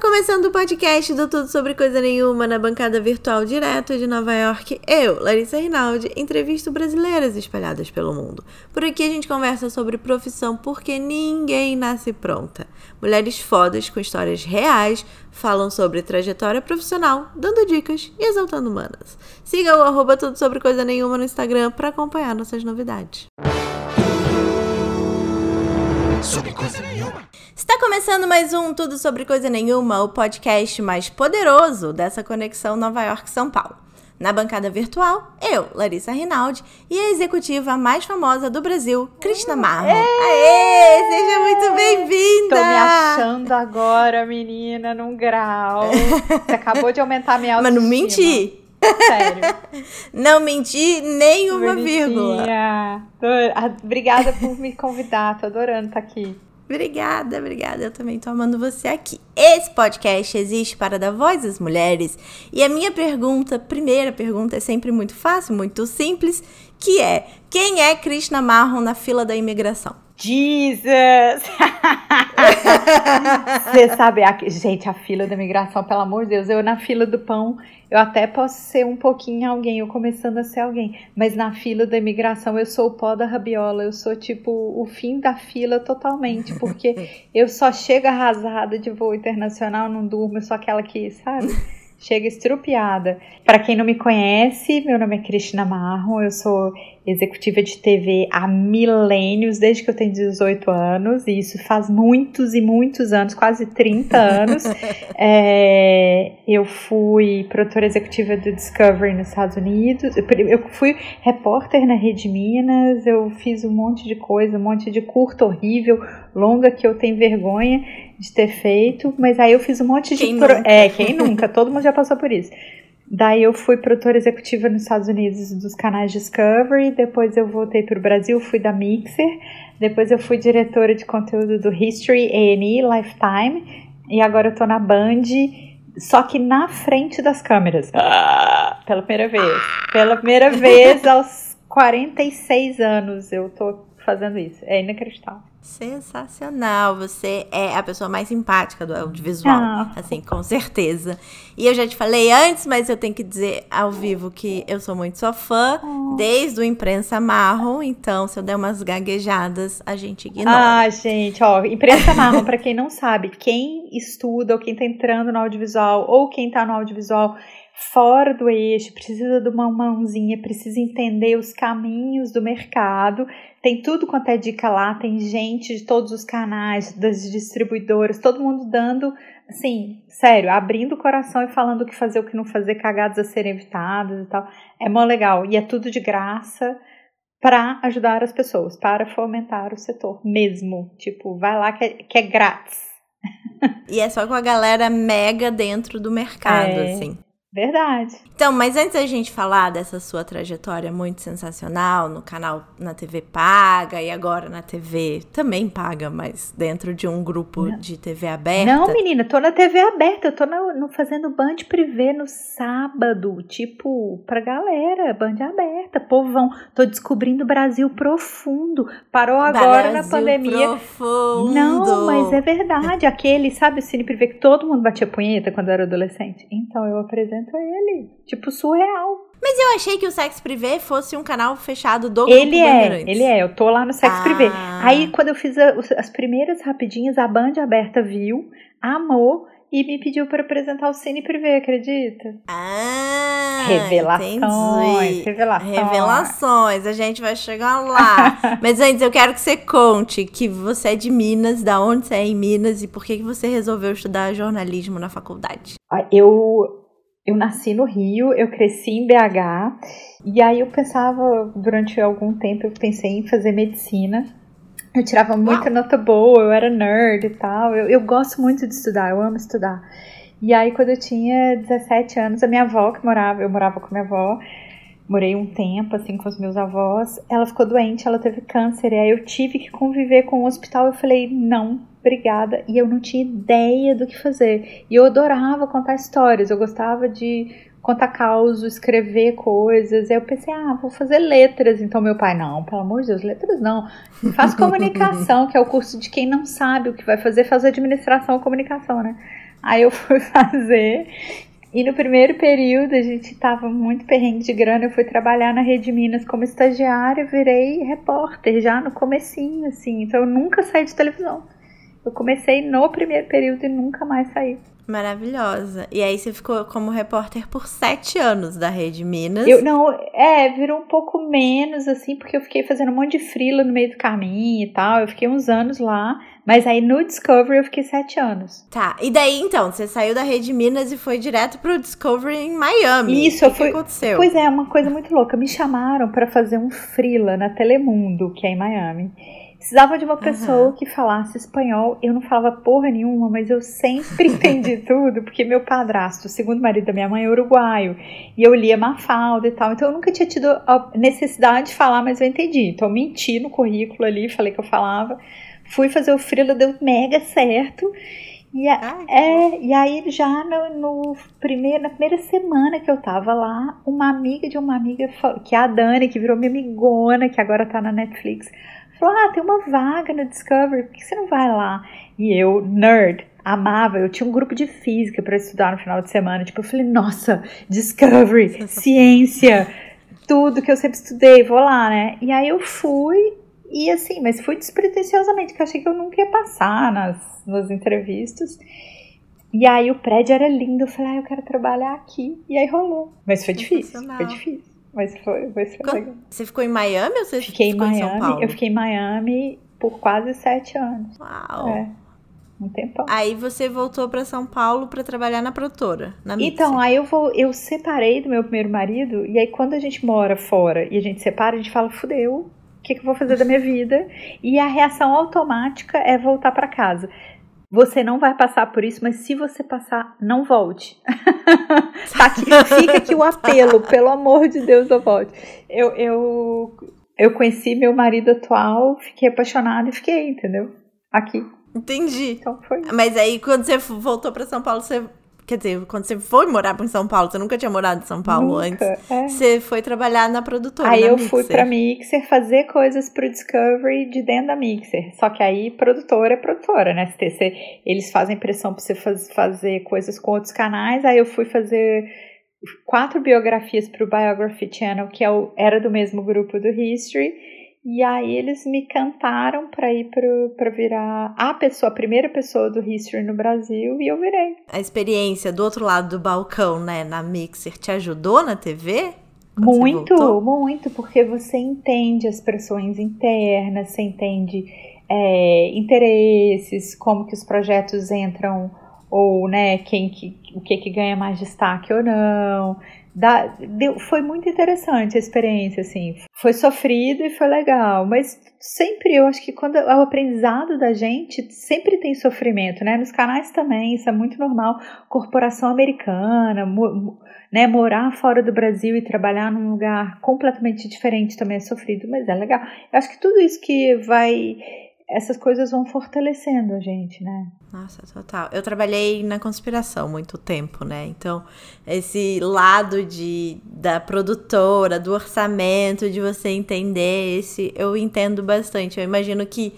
Começando o podcast do Tudo Sobre Coisa Nenhuma na bancada virtual direto de Nova York. Eu, Larissa Rinaldi, entrevisto brasileiras espalhadas pelo mundo. Por aqui a gente conversa sobre profissão porque ninguém nasce pronta. Mulheres fodas com histórias reais falam sobre trajetória profissional, dando dicas e exaltando humanas. Siga o arroba Tudo Sobre Coisa Nenhuma no Instagram para acompanhar nossas novidades. Sobre coisa nenhuma. Está começando mais um Tudo Sobre Coisa Nenhuma, o podcast mais poderoso dessa conexão Nova York-São Paulo. Na bancada virtual, eu, Larissa Rinaldi, e a executiva mais famosa do Brasil, Krishna Marlon. Aê! Seja muito bem-vinda! Tô me achando agora, menina, num grau. Você acabou de aumentar minha autoestima. Mas não menti. Sério. Não menti nenhuma vírgula. Obrigada por me convidar, tô adorando estar aqui. Obrigada, obrigada. Eu também tô amando você aqui. Esse podcast existe para dar voz às mulheres. E a minha pergunta, primeira pergunta, é sempre muito fácil, muito simples, que é: quem é Krishna Marron na fila da imigração? Jesus! Você sabe, a, gente, a fila da imigração, pelo amor de Deus, eu na fila do pão, eu até posso ser um pouquinho alguém, eu começando a ser alguém, mas na fila da imigração eu sou o pó da rabiola, eu sou tipo o fim da fila totalmente, porque eu só chego arrasada de voo internacional, não durmo, eu sou aquela que, sabe? Chega estrupiada. Para quem não me conhece, meu nome é Cristina Marro, eu sou executiva de TV há milênios, desde que eu tenho 18 anos, e isso faz muitos e muitos anos, quase 30 anos. é, eu fui produtora executiva do Discovery nos Estados Unidos, eu fui repórter na Rede Minas, eu fiz um monte de coisa, um monte de curto horrível, longa que eu tenho vergonha de ter feito, mas aí eu fiz um monte de. Quem pro... nunca? É, quem nunca? Todo mundo já passou por isso. Daí eu fui produtora executiva nos Estados Unidos dos canais Discovery, depois eu voltei para o Brasil, fui da Mixer, depois eu fui diretora de conteúdo do History, A&E, Lifetime, e agora eu tô na Band, só que na frente das câmeras. Ah, pela primeira vez. Pela primeira vez aos 46 anos eu tô fazendo isso. É inacreditável. Sensacional, você é a pessoa mais simpática do audiovisual, ah. assim, com certeza. E eu já te falei antes, mas eu tenho que dizer ao vivo que eu sou muito sua fã, oh. desde o Imprensa Marrom, então se eu der umas gaguejadas, a gente ignora. Ah, gente, ó, Imprensa Marrom, para quem não sabe, quem estuda ou quem tá entrando no audiovisual ou quem tá no audiovisual fora do eixo, precisa de uma mãozinha, precisa entender os caminhos do mercado. Tem tudo quanto é dica lá, tem gente de todos os canais, das distribuidoras, todo mundo dando, assim, sério, abrindo o coração e falando o que fazer, o que não fazer, cagadas a serem evitadas e tal. É mó legal. E é tudo de graça para ajudar as pessoas, para fomentar o setor mesmo. Tipo, vai lá que é, que é grátis. E é só com a galera mega dentro do mercado, é. assim. Verdade. Então, mas antes da gente falar dessa sua trajetória muito sensacional no canal na TV paga e agora na TV também paga, mas dentro de um grupo não. de TV aberta. Não, menina, tô na TV aberta, eu tô no, no fazendo Band Privé no sábado, tipo, pra galera, Band aberta, povão. Tô descobrindo o Brasil profundo. Parou agora Brasil na pandemia. Profundo. Não, mas é verdade. Aquele, sabe, o Cine Privé que todo mundo batia punheta quando era adolescente. Então eu apresento apresenta ele. Tipo, surreal. Mas eu achei que o Sex Privé fosse um canal fechado do Ele é, ele é. Eu tô lá no Sex ah. Privé. Aí, quando eu fiz a, as primeiras rapidinhas, a Band aberta viu, amou e me pediu para apresentar o Cine Privé, acredita? Ah, revelações, revelações. Revelações, a gente vai chegar lá. Mas antes, eu quero que você conte que você é de Minas, da onde você é em Minas e por que você resolveu estudar jornalismo na faculdade. Eu eu nasci no Rio, eu cresci em BH, e aí eu pensava, durante algum tempo, eu pensei em fazer medicina. Eu tirava muita nota boa, eu era nerd e tal. Eu, eu gosto muito de estudar, eu amo estudar. E aí, quando eu tinha 17 anos, a minha avó, que morava, eu morava com minha avó, morei um tempo assim com os meus avós. Ela ficou doente, ela teve câncer, e aí eu tive que conviver com o hospital. Eu falei: não, obrigada. E eu não tinha ideia do que fazer. E eu adorava contar histórias, eu gostava de contar causos, escrever coisas. Aí eu pensei: ah, vou fazer letras. Então meu pai: não, pelo amor de Deus, letras não. Faz comunicação, que é o curso de quem não sabe o que vai fazer, faz administração ou comunicação, né? Aí eu fui fazer. E no primeiro período a gente tava muito perrengue de grana. Eu fui trabalhar na Rede Minas como estagiária, virei repórter já no comecinho, assim. Então eu nunca saí de televisão. Eu comecei no primeiro período e nunca mais saí. Maravilhosa. E aí você ficou como repórter por sete anos da Rede Minas. Eu não, é, virou um pouco menos, assim, porque eu fiquei fazendo um monte de frila no meio do caminho e tal. Eu fiquei uns anos lá. Mas aí no Discovery eu fiquei sete anos. Tá. E daí então, você saiu da Rede Minas e foi direto pro Discovery em Miami. Isso, o que, fui... que aconteceu? Pois é, uma coisa muito louca. Me chamaram para fazer um frila na Telemundo, que é em Miami. Precisava de uma pessoa uhum. que falasse espanhol. Eu não falava porra nenhuma, mas eu sempre entendi tudo, porque meu padrasto, o segundo marido da minha mãe, é uruguaio. E eu lia Mafalda e tal. Então eu nunca tinha tido a necessidade de falar, mas eu entendi. Então eu menti no currículo ali, falei que eu falava. Fui fazer o frila, deu mega certo. E, a, Ai, é, e aí, já no, no, primeiro, na primeira semana que eu tava lá, uma amiga de uma amiga, que é a Dani, que virou minha amigona, que agora tá na Netflix, Falou, ah, tem uma vaga no Discovery, por que você não vai lá? E eu, nerd, amava, eu tinha um grupo de física para estudar no final de semana. Tipo, eu falei, nossa, Discovery, ciência, tudo que eu sempre estudei, vou lá, né? E aí eu fui, e assim, mas fui despretensiosamente, que eu achei que eu nunca ia passar nas, nas entrevistas. E aí o prédio era lindo, eu falei, ah, eu quero trabalhar aqui. E aí rolou. Mas foi difícil, foi difícil. Mas foi, foi, foi legal. Você ficou em Miami ou você fiquei ficou em Miami, em São Paulo? Eu fiquei em Miami por quase sete anos. Uau! É. Um tempão. Aí você voltou para São Paulo para trabalhar na produtora, na Então, aí eu vou, eu separei do meu primeiro marido e aí quando a gente mora fora e a gente separa, a gente fala, fudeu, o que, que eu vou fazer da minha vida? E a reação automática é voltar para casa. Você não vai passar por isso, mas se você passar, não volte. tá aqui, fica aqui o apelo, pelo amor de Deus, não volte. Eu, eu, eu conheci meu marido atual, fiquei apaixonada e fiquei, entendeu? Aqui. Entendi. Então foi. Mas aí, quando você voltou para São Paulo, você Quer dizer, quando você foi morar em São Paulo, você nunca tinha morado em São Paulo nunca, antes. É. Você foi trabalhar na produtora. Aí na eu Mixer. fui pra Mixer fazer coisas pro Discovery de dentro da Mixer. Só que aí produtora é produtora, né? Você, eles fazem pressão pra você faz, fazer coisas com outros canais. Aí eu fui fazer quatro biografias pro Biography Channel, que é o, era do mesmo grupo do History. E aí eles me cantaram para ir para virar a pessoa, a primeira pessoa do History no Brasil e eu virei. A experiência do outro lado do balcão, né, na Mixer, te ajudou na TV? Muito, muito, porque você entende as pressões internas, você entende é, interesses, como que os projetos entram ou né, quem que, o que que ganha mais destaque ou não. Da, deu, foi muito interessante a experiência, assim. Foi sofrido e foi legal, mas sempre eu acho que quando o aprendizado da gente sempre tem sofrimento, né? Nos canais também, isso é muito normal. Corporação americana, mo, né? Morar fora do Brasil e trabalhar num lugar completamente diferente também é sofrido, mas é legal. Eu acho que tudo isso que vai essas coisas vão fortalecendo a gente, né? Nossa, total. Eu trabalhei na conspiração muito tempo, né? Então, esse lado de da produtora, do orçamento, de você entender esse, eu entendo bastante. Eu imagino que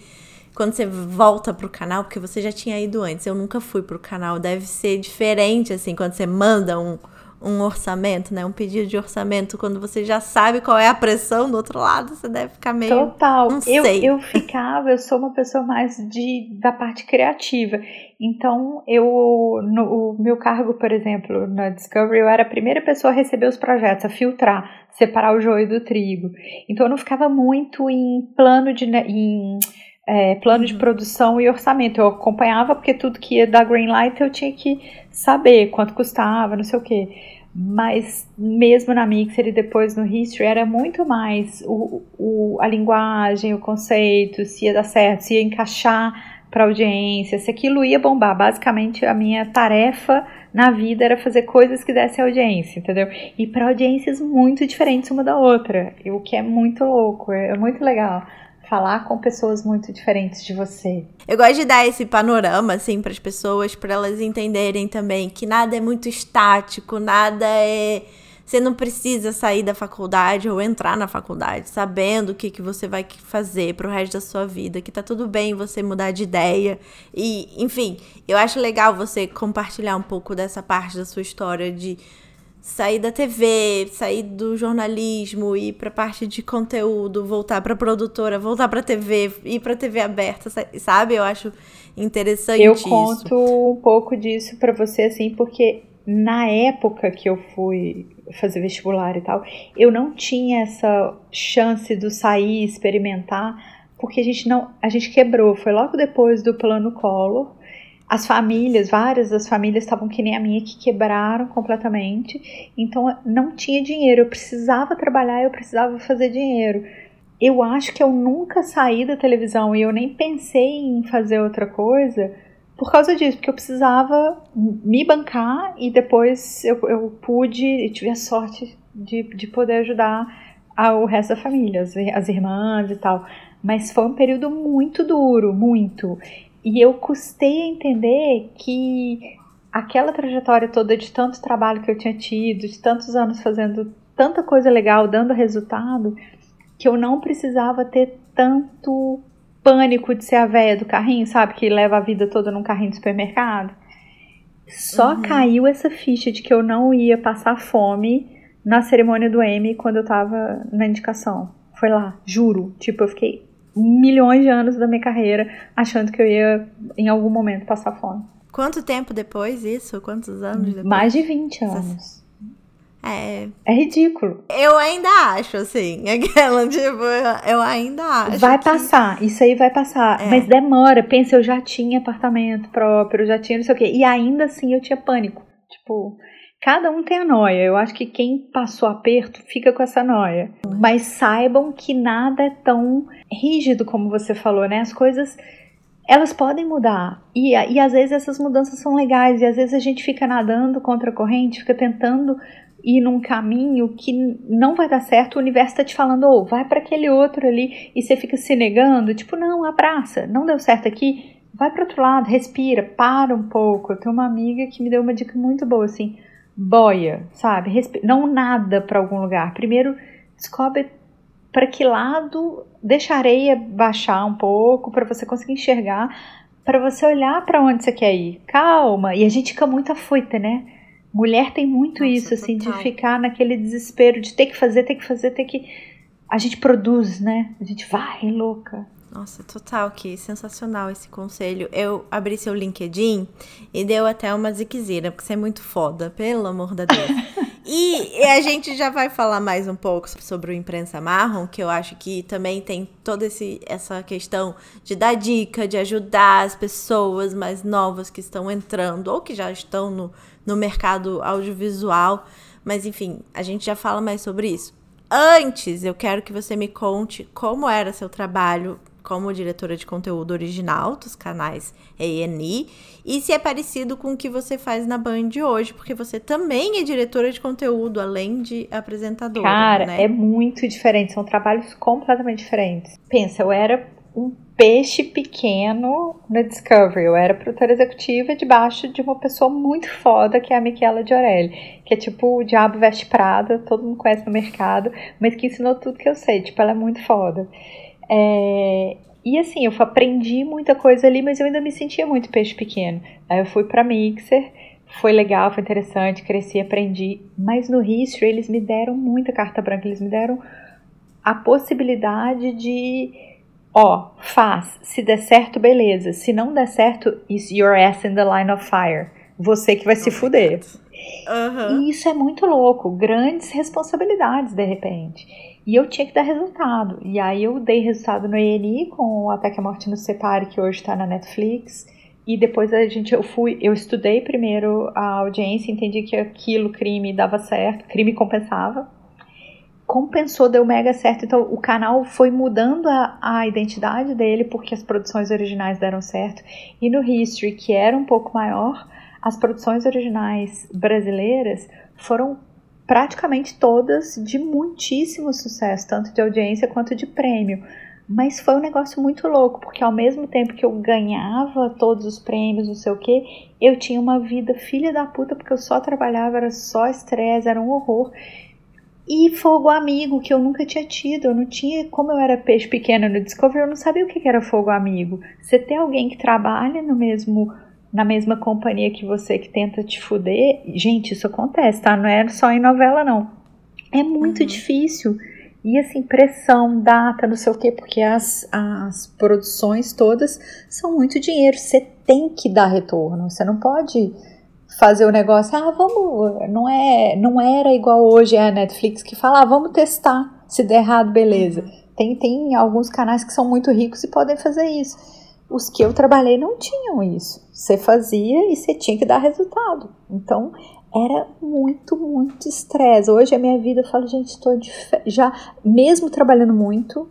quando você volta pro canal, porque você já tinha ido antes, eu nunca fui pro canal, deve ser diferente assim quando você manda um um orçamento, né? Um pedido de orçamento, quando você já sabe qual é a pressão do outro lado, você deve ficar meio. Total. Não eu, sei. eu ficava, eu sou uma pessoa mais de, da parte criativa. Então, eu, no o meu cargo, por exemplo, na Discovery, eu era a primeira pessoa a receber os projetos, a filtrar, separar o joio do trigo. Então, eu não ficava muito em plano de. Em, é, plano de uhum. produção e orçamento. Eu acompanhava porque tudo que ia dar green light eu tinha que saber quanto custava, não sei o que. Mas mesmo na Mixer e depois no History era muito mais o, o, a linguagem, o conceito, se ia dar certo, se ia encaixar para audiência, se aquilo ia bombar. Basicamente a minha tarefa na vida era fazer coisas que dessem audiência, entendeu? E para audiências muito diferentes uma da outra, o que é muito louco, é, é muito legal falar com pessoas muito diferentes de você. Eu gosto de dar esse panorama assim para as pessoas, para elas entenderem também que nada é muito estático, nada é você não precisa sair da faculdade ou entrar na faculdade sabendo o que, que você vai fazer pro resto da sua vida, que tá tudo bem você mudar de ideia. E, enfim, eu acho legal você compartilhar um pouco dessa parte da sua história de sair da TV, sair do jornalismo, ir para parte de conteúdo, voltar para produtora, voltar para TV, ir para TV aberta, sabe? Eu acho interessante Eu isso. conto um pouco disso para você assim, porque na época que eu fui fazer vestibular e tal, eu não tinha essa chance do sair, experimentar, porque a gente não, a gente quebrou, foi logo depois do plano Collor as famílias, várias das famílias estavam que nem a minha, que quebraram completamente. Então não tinha dinheiro. Eu precisava trabalhar, eu precisava fazer dinheiro. Eu acho que eu nunca saí da televisão e eu nem pensei em fazer outra coisa por causa disso, porque eu precisava me bancar e depois eu, eu pude e tive a sorte de, de poder ajudar o resto da família, as, as irmãs e tal. Mas foi um período muito duro, muito. E eu custei a entender que aquela trajetória toda de tanto trabalho que eu tinha tido, de tantos anos fazendo tanta coisa legal, dando resultado, que eu não precisava ter tanto pânico de ser a véia do carrinho, sabe? Que leva a vida toda num carrinho de supermercado. Só uhum. caiu essa ficha de que eu não ia passar fome na cerimônia do Emmy quando eu tava na indicação. Foi lá, juro. Tipo, eu fiquei milhões de anos da minha carreira achando que eu ia em algum momento passar fome. Quanto tempo depois isso? Quantos anos depois? Mais de 20 anos. É. É ridículo. Eu ainda acho, assim. Aquela, tipo, eu ainda acho. Vai que... passar, isso aí vai passar. É. Mas demora. Pensa, eu já tinha apartamento próprio, já tinha não sei o quê. E ainda assim eu tinha pânico. Tipo, Cada um tem a noia. Eu acho que quem passou aperto fica com essa noia. Mas saibam que nada é tão rígido como você falou, né? As coisas elas podem mudar. E, e às vezes essas mudanças são legais. E às vezes a gente fica nadando contra a corrente, fica tentando ir num caminho que não vai dar certo. O universo está te falando, ou oh, vai para aquele outro ali. E você fica se negando, tipo, não, abraça. Não deu certo aqui. Vai para outro lado, respira, para um pouco. Eu tenho uma amiga que me deu uma dica muito boa assim boia, sabe? Não nada para algum lugar. Primeiro descobre para que lado deixa a areia baixar um pouco para você conseguir enxergar, para você olhar para onde você quer ir. Calma. E a gente fica muito afoita, né? Mulher tem muito Nossa, isso, assim, total. de ficar naquele desespero de ter que fazer, ter que fazer, ter que. A gente produz, né? A gente vai louca. Nossa, total, que sensacional esse conselho. Eu abri seu LinkedIn e deu até uma ziquezira, porque você é muito foda, pelo amor da Deus. e, a gente já vai falar mais um pouco sobre o Imprensa Marrom, que eu acho que também tem toda esse, essa questão de dar dica, de ajudar as pessoas mais novas que estão entrando ou que já estão no, no mercado audiovisual. Mas enfim, a gente já fala mais sobre isso. Antes, eu quero que você me conte como era seu trabalho como diretora de conteúdo original dos canais ENI e se é parecido com o que você faz na Band hoje, porque você também é diretora de conteúdo, além de apresentadora. Cara, né? é muito diferente, são trabalhos completamente diferentes. Pensa, eu era um peixe pequeno na Discovery. Eu era produtora executiva debaixo de uma pessoa muito foda, que é a Michela Diorelli, que é tipo o Diabo Veste Prada, todo mundo conhece no mercado, mas que ensinou tudo que eu sei. Tipo, ela é muito foda. É, e assim, eu aprendi muita coisa ali, mas eu ainda me sentia muito peixe pequeno. Aí eu fui para Mixer, foi legal, foi interessante, cresci, aprendi. Mas no History eles me deram muita carta branca, eles me deram a possibilidade de, ó, faz, se der certo, beleza. Se não der certo, is your ass in the line of fire. Você que vai oh se fuder. Uhum. E isso é muito louco, grandes responsabilidades de repente. E eu tinha que dar resultado. E aí eu dei resultado no ENI com o Ataque à Morte no Separe, que hoje está na Netflix. E depois a gente, eu fui, eu estudei primeiro a audiência, entendi que aquilo, crime, dava certo, crime compensava. Compensou, deu mega certo. Então o canal foi mudando a, a identidade dele porque as produções originais deram certo. E no History, que era um pouco maior, as produções originais brasileiras foram praticamente todas de muitíssimo sucesso, tanto de audiência quanto de prêmio. Mas foi um negócio muito louco, porque ao mesmo tempo que eu ganhava todos os prêmios, não sei o que, eu tinha uma vida filha da puta, porque eu só trabalhava, era só estresse, era um horror. E fogo amigo, que eu nunca tinha tido. Eu não tinha, como eu era peixe pequeno no Discovery, eu não sabia o que era fogo amigo. Você ter alguém que trabalha no mesmo na mesma companhia que você que tenta te fuder, gente, isso acontece, tá? Não é só em novela, não. É muito uhum. difícil. E assim, pressão, data, não sei o quê, porque as, as produções todas são muito dinheiro. Você tem que dar retorno. Você não pode fazer o negócio, ah, vamos, não é, não era igual hoje é a Netflix que fala, ah, vamos testar, se der errado, beleza. Tem, tem alguns canais que são muito ricos e podem fazer isso. Os que eu trabalhei não tinham isso. Você fazia e você tinha que dar resultado. Então, era muito, muito estresse. Hoje a minha vida, eu falo, gente, estou já mesmo trabalhando muito,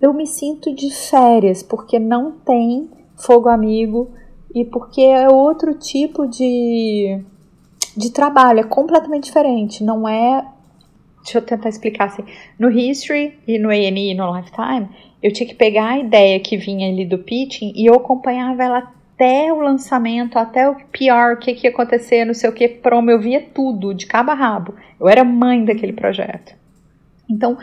eu me sinto de férias porque não tem fogo amigo, e porque é outro tipo de, de trabalho, é completamente diferente, não é. Deixa eu tentar explicar assim. No History e no A&E e no Lifetime, eu tinha que pegar a ideia que vinha ali do pitching e eu acompanhava ela até o lançamento, até o PR, o que, que ia acontecer, não sei o que, promo, eu via tudo, de cabo a rabo. Eu era mãe daquele projeto. Então,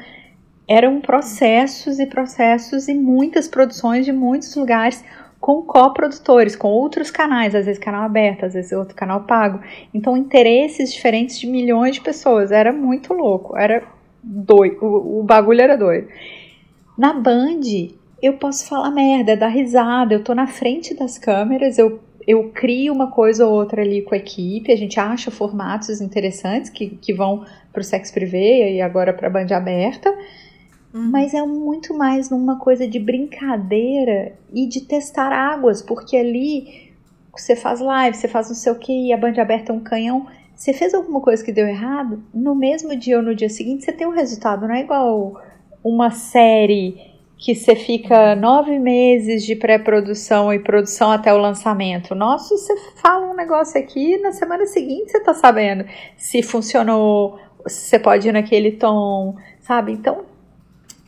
eram processos e processos e muitas produções de muitos lugares com coprodutores, com outros canais, às vezes canal aberto, às vezes outro canal pago. Então, interesses diferentes de milhões de pessoas. Era muito louco, era doido, o, o bagulho era doido. Na Band, eu posso falar merda, dar risada, eu tô na frente das câmeras, eu, eu crio uma coisa ou outra ali com a equipe, a gente acha formatos interessantes que, que vão pro Sex Privé e agora pra Band aberta Uhum. Mas é muito mais numa coisa de brincadeira e de testar águas, porque ali você faz live, você faz não sei o que, e a band aberta é um canhão. Você fez alguma coisa que deu errado, no mesmo dia ou no dia seguinte você tem um resultado, não é igual uma série que você fica nove meses de pré-produção e produção até o lançamento. Nossa, você fala um negócio aqui, na semana seguinte você tá sabendo se funcionou, se você pode ir naquele tom, sabe? Então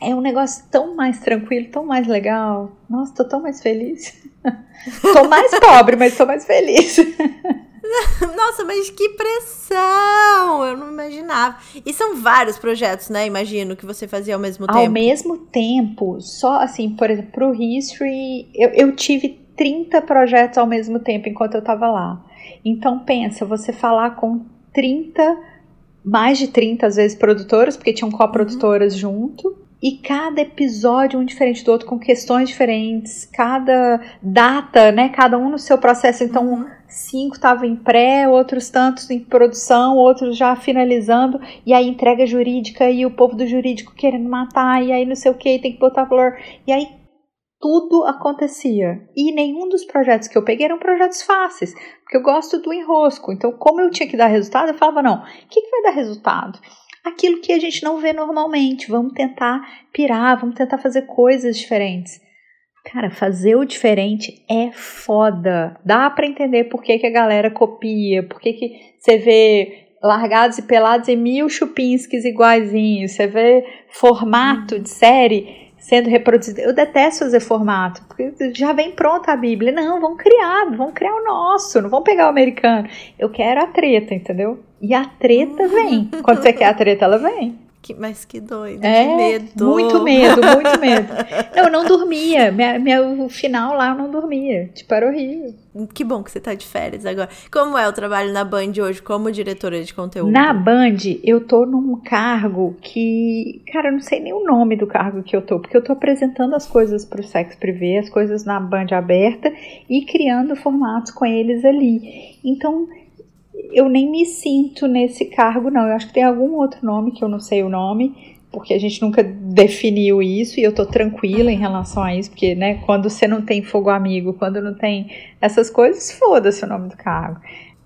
é um negócio tão mais tranquilo, tão mais legal. Nossa, tô tão mais feliz. tô mais pobre, mas tô mais feliz. Nossa, mas que pressão! Eu não imaginava. E são vários projetos, né? Imagino que você fazia ao mesmo tempo. Ao mesmo tempo, só assim, por exemplo, pro History, eu, eu tive 30 projetos ao mesmo tempo enquanto eu tava lá. Então pensa, você falar com 30, mais de 30 às vezes produtoras, porque tinham coprodutoras uhum. junto e cada episódio um diferente do outro, com questões diferentes, cada data, né? Cada um no seu processo. Então, uhum. Cinco estavam em pré, outros tantos em produção, outros já finalizando, e aí entrega jurídica e o povo do jurídico querendo matar, e aí não sei o que, tem que botar valor. E aí tudo acontecia. E nenhum dos projetos que eu peguei eram projetos fáceis, porque eu gosto do enrosco. Então, como eu tinha que dar resultado, eu falava: não, o que, que vai dar resultado? aquilo que a gente não vê normalmente. Vamos tentar pirar, vamos tentar fazer coisas diferentes. Cara, fazer o diferente é foda. Dá para entender por que, que a galera copia, por que, que você vê largados e pelados em mil chupinskis iguaizinhos, você vê formato de série sendo reproduzido. Eu detesto fazer formato, porque já vem pronta a Bíblia. Não, vamos criar, vamos criar o nosso, não vamos pegar o americano. Eu quero a treta, entendeu? E a treta vem. Quando você quer a treta, ela vem. Que, mas que doido, é, que medo. Muito medo, muito medo. Não, eu não dormia. Minha, o final lá eu não dormia. Tipo, era horrível. Que bom que você tá de férias agora. Como é o trabalho na Band hoje como diretora de conteúdo? Na Band, eu tô num cargo que. Cara, eu não sei nem o nome do cargo que eu tô, porque eu tô apresentando as coisas pro Sex Privé, as coisas na Band aberta e criando formatos com eles ali. Então eu nem me sinto nesse cargo, não. Eu acho que tem algum outro nome que eu não sei o nome, porque a gente nunca definiu isso e eu tô tranquila em relação a isso, porque, né, quando você não tem fogo amigo, quando não tem essas coisas, foda-se o nome do cargo.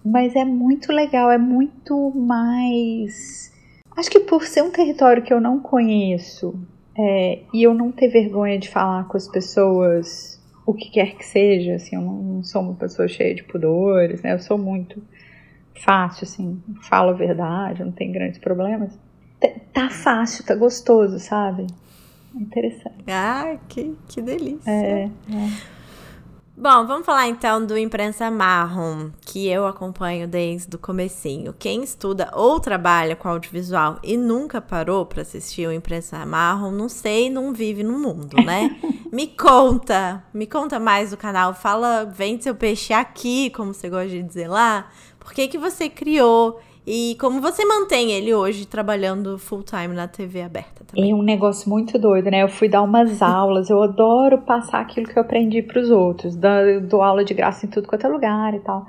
Mas é muito legal, é muito mais. Acho que por ser um território que eu não conheço é, e eu não ter vergonha de falar com as pessoas o que quer que seja, assim, eu não, não sou uma pessoa cheia de pudores, né? Eu sou muito fácil, assim, falo a verdade, não tem grandes problemas. Tá fácil, tá gostoso, sabe? Interessante. Ah, que, que delícia. É, é. Bom, vamos falar então do Imprensa Marrom, que eu acompanho desde o comecinho. Quem estuda ou trabalha com audiovisual e nunca parou para assistir o Imprensa Marrom, não sei, não vive no mundo, né? me conta, me conta mais do canal, fala, vende seu peixe aqui, como você gosta de dizer lá. Por que que você criou e como você mantém ele hoje trabalhando full time na TV aberta? Também? É um negócio muito doido, né? Eu fui dar umas aulas, eu adoro passar aquilo que eu aprendi para os outros, dou, dou aula de graça em tudo quanto é lugar e tal.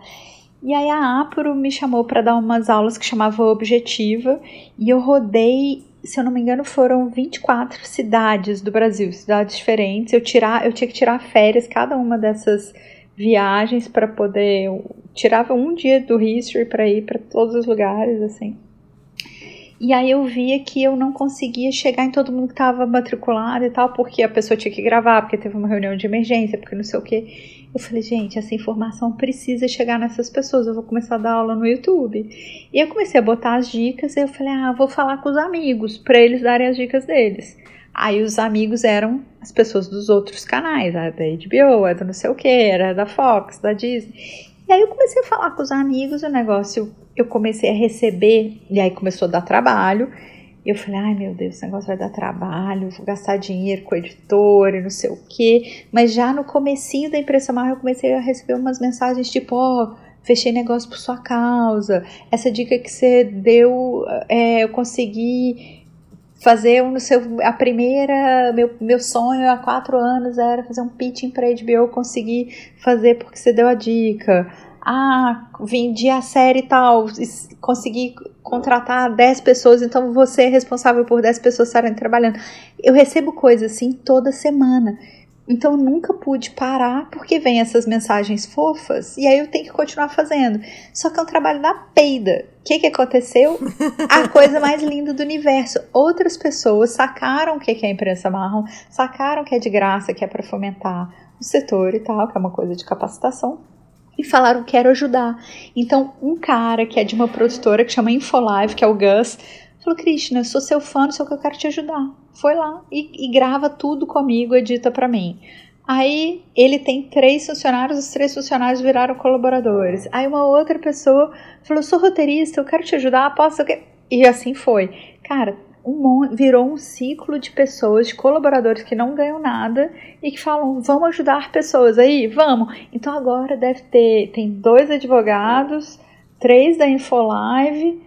E aí a Apro me chamou para dar umas aulas que chamava Objetiva, e eu rodei, se eu não me engano, foram 24 cidades do Brasil, cidades diferentes. Eu tirar, eu tinha que tirar férias cada uma dessas viagens para poder tirava um dia do history para ir para todos os lugares assim. E aí eu via que eu não conseguia chegar em todo mundo que estava matriculado e tal, porque a pessoa tinha que gravar, porque teve uma reunião de emergência, porque não sei o que. Eu falei, gente, essa informação precisa chegar nessas pessoas. Eu vou começar a dar aula no YouTube. E eu comecei a botar as dicas. E eu falei, ah, vou falar com os amigos para eles darem as dicas deles. Aí os amigos eram as pessoas dos outros canais, a da HBO, a do não sei o que, era da Fox, da Disney. E aí eu comecei a falar com os amigos, o negócio eu comecei a receber, e aí começou a dar trabalho. E eu falei, ai meu Deus, esse negócio vai dar trabalho, vou gastar dinheiro com editor e não sei o que. Mas já no comecinho da impressão marca eu comecei a receber umas mensagens tipo, ó, oh, fechei negócio por sua causa. Essa dica que você deu, é, eu consegui fazer no seu a primeira meu, meu sonho há quatro anos era fazer um pitching para HBO consegui fazer porque você deu a dica ah vendi a série tal consegui contratar 10 pessoas então você é responsável por 10 pessoas estarem trabalhando eu recebo coisas assim toda semana então nunca pude parar porque vem essas mensagens fofas e aí eu tenho que continuar fazendo. Só que é um trabalho da peida. O que, que aconteceu? A coisa mais linda do universo. Outras pessoas sacaram o que, que é a imprensa marrom, sacaram que é de graça, que é para fomentar o setor e tal, que é uma coisa de capacitação. E falaram quero ajudar. Então, um cara que é de uma produtora que chama Infolive, que é o Gus, Falou, Cristina, sou seu fã, só que eu quero te ajudar. Foi lá e, e grava tudo comigo, edita para mim. Aí ele tem três funcionários, os três funcionários viraram colaboradores. Aí uma outra pessoa falou: sou roteirista, eu quero te ajudar, posso. E assim foi. Cara, um, virou um ciclo de pessoas, de colaboradores que não ganham nada e que falam: vamos ajudar pessoas aí? Vamos. Então agora deve ter. Tem dois advogados, três da Infolive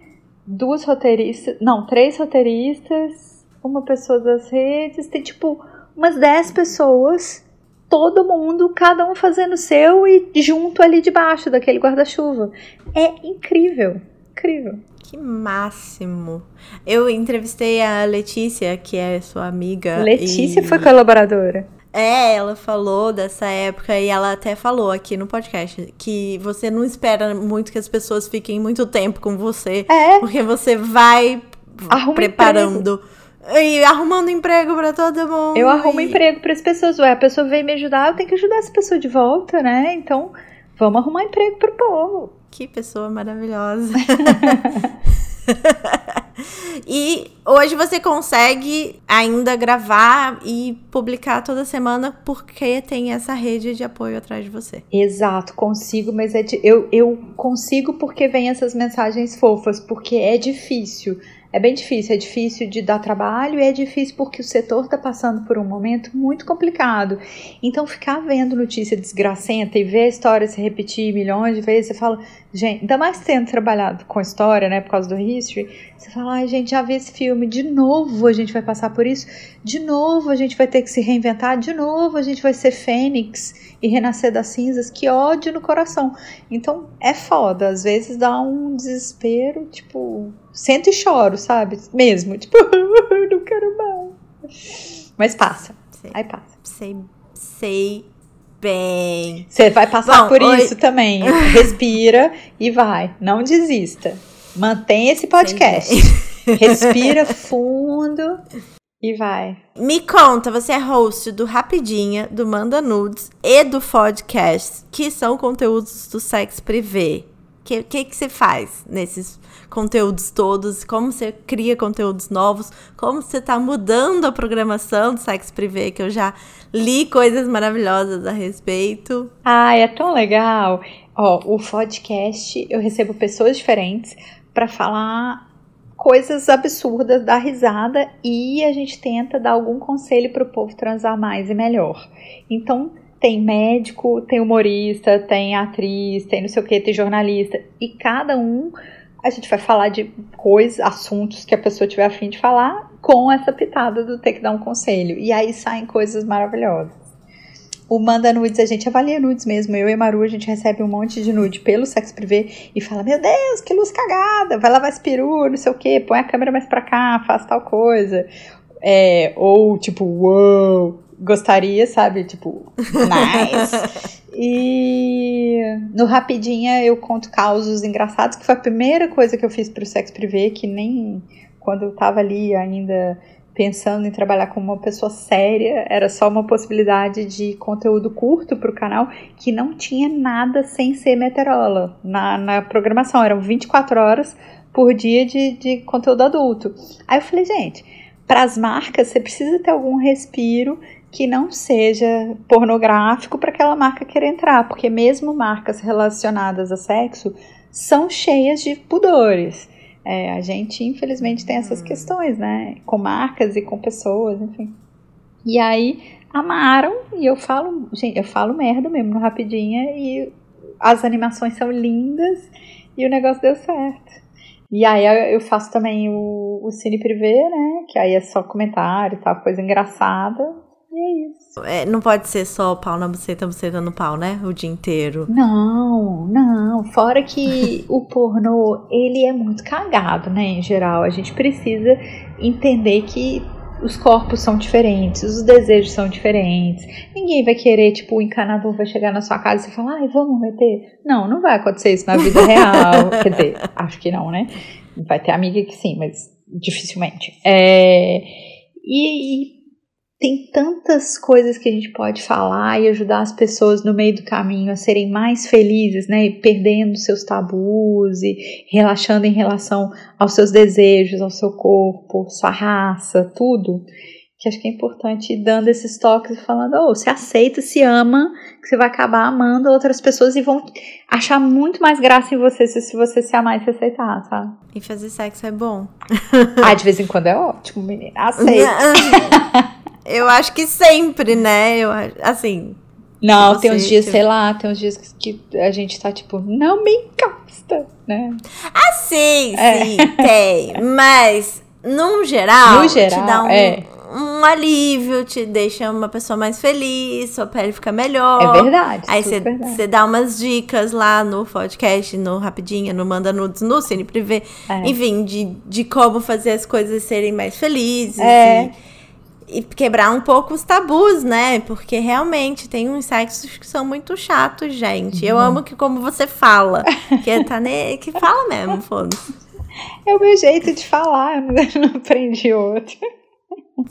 duas roteiristas, não, três roteiristas, uma pessoa das redes, tem tipo umas dez pessoas, todo mundo, cada um fazendo o seu e junto ali debaixo daquele guarda-chuva. É incrível, incrível. Que máximo. Eu entrevistei a Letícia, que é sua amiga. Letícia e... foi colaboradora. É, ela falou dessa época e ela até falou aqui no podcast que você não espera muito que as pessoas fiquem muito tempo com você, é. porque você vai Arruma preparando emprego. E arrumando emprego para todo mundo. Eu arrumo e... emprego para as pessoas, ué, a pessoa vem me ajudar, eu tenho que ajudar essa pessoa de volta, né? Então, vamos arrumar emprego pro povo. Que pessoa maravilhosa. e hoje você consegue ainda gravar e publicar toda semana porque tem essa rede de apoio atrás de você. Exato, consigo, mas é de, eu, eu consigo porque vem essas mensagens fofas, porque é difícil é bem difícil, é difícil de dar trabalho e é difícil porque o setor está passando por um momento muito complicado. Então, ficar vendo notícia desgracenta e ver a história se repetir milhões de vezes, você fala, gente, ainda mais tendo trabalhado com história, né, por causa do history, você fala, ai, gente, já vi esse filme, de novo a gente vai passar por isso, de novo a gente vai ter que se reinventar, de novo a gente vai ser fênix e renascer das cinzas, que ódio no coração. Então, é foda, às vezes dá um desespero, tipo sento e choro, sabe? Mesmo. Tipo, não quero mais. Mas passa. Sei, Aí passa. Sei, sei bem. Você vai passar Bom, por oi... isso também. Respira e vai. Não desista. Mantém esse podcast. Respira fundo e vai. Me conta, você é host do Rapidinha, do Manda Nudes e do podcast, que são conteúdos do Sex Privé que, que, que você faz nesses conteúdos todos? Como você cria conteúdos novos? Como você está mudando a programação do Sex Privé, que eu já li coisas maravilhosas a respeito. Ah, é tão legal. Ó, o podcast, eu recebo pessoas diferentes para falar coisas absurdas, dar risada e a gente tenta dar algum conselho para o povo transar mais e melhor. Então, tem médico, tem humorista, tem atriz, tem não sei o que, tem jornalista. E cada um a gente vai falar de coisas, assuntos que a pessoa tiver afim de falar com essa pitada do ter que dar um conselho. E aí saem coisas maravilhosas. O Manda Nudes, a gente avalia nudes mesmo. Eu e a Maru, a gente recebe um monte de nude pelo sexo privê e fala: Meu Deus, que luz cagada, vai lavar esse peru, não sei o que, põe a câmera mais pra cá, faz tal coisa. É, ou tipo, uou, wow, gostaria, sabe? Tipo, nice. e no Rapidinha eu conto causos engraçados, que foi a primeira coisa que eu fiz pro sexo privê, que nem quando eu tava ali ainda pensando em trabalhar com uma pessoa séria, era só uma possibilidade de conteúdo curto para o canal, que não tinha nada sem ser meteorola na, na programação. Eram 24 horas por dia de, de conteúdo adulto. Aí eu falei, gente, para as marcas você precisa ter algum respiro que não seja pornográfico para aquela marca querer entrar, porque mesmo marcas relacionadas a sexo são cheias de pudores. É, a gente, infelizmente, tem essas hum. questões, né? Com marcas e com pessoas, enfim. E aí amaram, e eu falo, gente, eu falo merda mesmo no Rapidinha, e as animações são lindas, e o negócio deu certo. E aí eu faço também o, o Cine Privé, né? Que aí é só comentário e tal, coisa engraçada. É isso. É, não pode ser só pau na buceta, buceta no pau, né? O dia inteiro. Não, não. Fora que o pornô, ele é muito cagado, né? Em geral. A gente precisa entender que os corpos são diferentes, os desejos são diferentes. Ninguém vai querer, tipo, o encanador vai chegar na sua casa e falar, ai, vamos meter. Não, não vai acontecer isso na vida real. Quer dizer, acho que não, né? Vai ter amiga que sim, mas dificilmente. É... E, e tem tantas coisas que a gente pode falar e ajudar as pessoas no meio do caminho a serem mais felizes, né? E perdendo seus tabus e relaxando em relação aos seus desejos, ao seu corpo, sua raça, tudo. Que acho que é importante ir dando esses toques e falando, oh, você aceita, se ama, que você vai acabar amando outras pessoas e vão achar muito mais graça em você se, se você se amar e se aceitar, sabe? E fazer sexo é bom. ah, de vez em quando é ótimo, menina. Aceita. Eu acho que sempre, né? Eu, assim. Não, você, tem uns dias, sei lá, tem uns dias que a gente tá tipo, não me encosta, né? Ah, sim, é. sim, tem. Mas, num geral, no geral te dá um, é. um alívio, te deixa uma pessoa mais feliz, sua pele fica melhor. É verdade. Aí você dá umas dicas lá no podcast, no Rapidinho, no Manda Nudes, no Cine Privé. É. Enfim, de, de como fazer as coisas serem mais felizes. É. E, e quebrar um pouco os tabus, né? Porque realmente tem uns sexos que são muito chatos, gente. Eu uhum. amo que como você fala, que tá ne... que fala mesmo, foda-se. É o meu jeito de falar, eu não aprendi outro.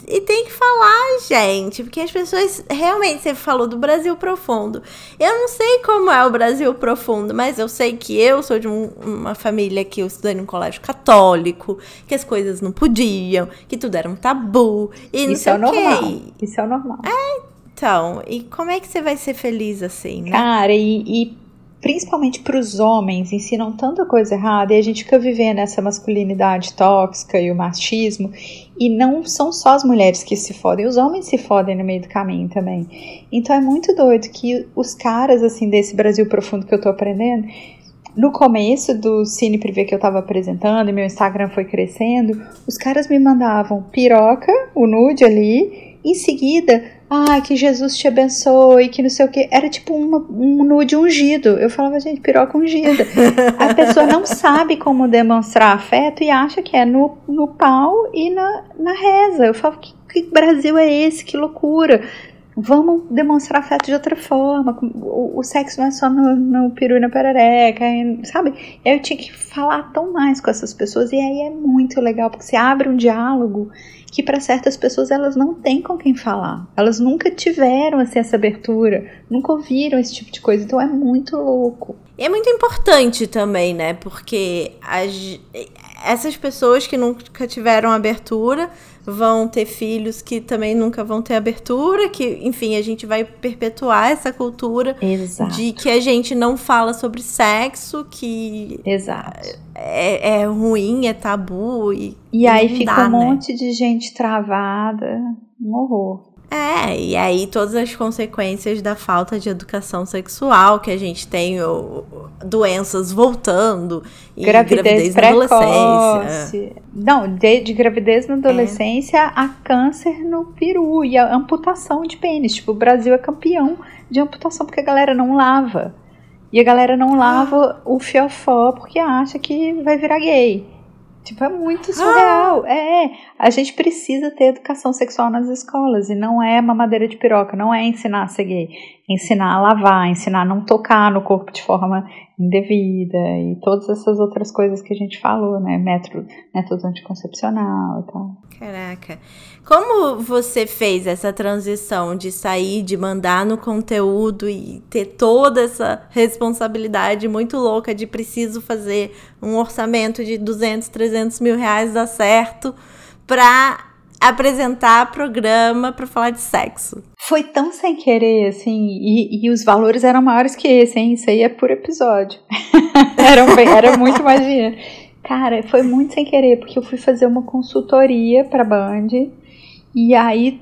E tem que falar, gente, porque as pessoas realmente você falou do Brasil profundo. Eu não sei como é o Brasil profundo, mas eu sei que eu sou de um, uma família que eu estudei num colégio católico, que as coisas não podiam, que tudo era um tabu e não Isso sei é o normal. Isso é normal. É, então, e como é que você vai ser feliz assim, né? Cara, e, e principalmente para os homens, ensinam tanta coisa errada e a gente fica vivendo essa masculinidade tóxica e o machismo. E não são só as mulheres que se fodem, os homens se fodem no meio do caminho também. Então é muito doido que os caras, assim, desse Brasil profundo que eu tô aprendendo, no começo do Cine Privé que eu tava apresentando e meu Instagram foi crescendo, os caras me mandavam piroca, o nude ali, em seguida ah, que Jesus te abençoe, que não sei o que. Era tipo uma, um nude ungido. Eu falava, gente, piroca ungida. A pessoa não sabe como demonstrar afeto e acha que é no, no pau e na, na reza. Eu falo, que, que Brasil é esse? Que loucura. Vamos demonstrar afeto de outra forma. O, o sexo não é só no, no peru e na perereca, sabe? Eu tinha que falar tão mais com essas pessoas e aí é muito legal, porque você abre um diálogo que para certas pessoas elas não têm com quem falar. Elas nunca tiveram assim, essa abertura, nunca ouviram esse tipo de coisa, então é muito louco. E é muito importante também, né? Porque as, essas pessoas que nunca tiveram abertura vão ter filhos que também nunca vão ter abertura, que, enfim, a gente vai perpetuar essa cultura Exato. de que a gente não fala sobre sexo, que. É, é ruim, é tabu. E, e aí fica dá, um né? monte de gente travada, um horror. É, e aí todas as consequências da falta de educação sexual que a gente tem, ou, doenças voltando, e gravidez, gravidez na adolescência. Não, de, de gravidez na adolescência é. a câncer no peru e a amputação de pênis. Tipo, o Brasil é campeão de amputação porque a galera não lava. E a galera não lava ah. o fiofó porque acha que vai virar gay. Tipo, é muito surreal. Ah. É, a gente precisa ter educação sexual nas escolas e não é mamadeira de piroca, não é ensinar a ser gay, é ensinar a lavar, ensinar a não tocar no corpo de forma indevida e todas essas outras coisas que a gente falou, né? Método, método anticoncepcional e tal. Caraca. Como você fez essa transição de sair, de mandar no conteúdo e ter toda essa responsabilidade muito louca de preciso fazer um orçamento de 200, 300 mil reais dar certo para apresentar programa para falar de sexo? Foi tão sem querer, assim, e, e, os valores eram maiores que esse, hein? Isso aí é por episódio. era, era muito mais dinheiro. Cara, foi muito sem querer, porque eu fui fazer uma consultoria pra Band, e aí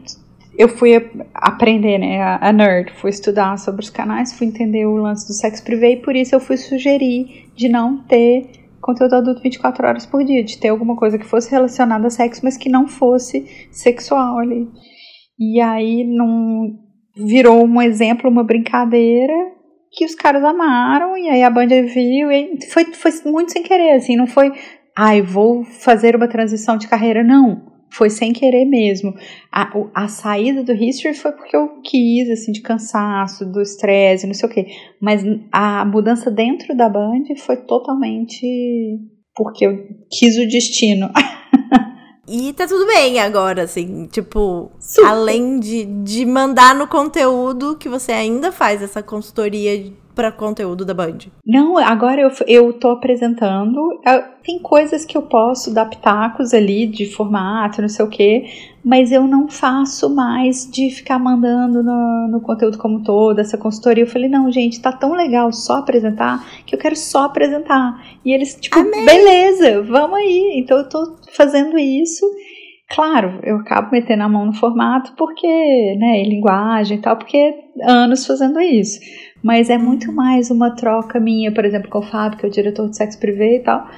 eu fui aprender, né, a, a nerd, fui estudar sobre os canais, fui entender o lance do sexo privê, e por isso eu fui sugerir de não ter conteúdo adulto 24 horas por dia, de ter alguma coisa que fosse relacionada a sexo, mas que não fosse sexual ali. E aí não virou um exemplo, uma brincadeira que os caras amaram e aí a banda viu e foi, foi muito sem querer, assim, não foi, ai, vou fazer uma transição de carreira, não. Foi sem querer mesmo. A, a saída do History foi porque eu quis, assim, de cansaço, do estresse, não sei o quê. Mas a mudança dentro da band foi totalmente porque eu quis o destino. E tá tudo bem agora, assim, tipo, Super. além de, de mandar no conteúdo que você ainda faz essa consultoria para conteúdo da Band? Não, agora eu, eu tô apresentando. É, tem coisas que eu posso dar pitacos ali de formato, não sei o quê, mas eu não faço mais de ficar mandando no, no conteúdo como todo, essa consultoria. Eu falei, não, gente, tá tão legal só apresentar que eu quero só apresentar. E eles, tipo, Amém. beleza, vamos aí. Então eu tô fazendo isso. Claro, eu acabo metendo a mão no formato porque, né, linguagem e tal, porque anos fazendo isso mas é muito mais uma troca minha, por exemplo, com o Fábio, que é o diretor de sexo privê e tal,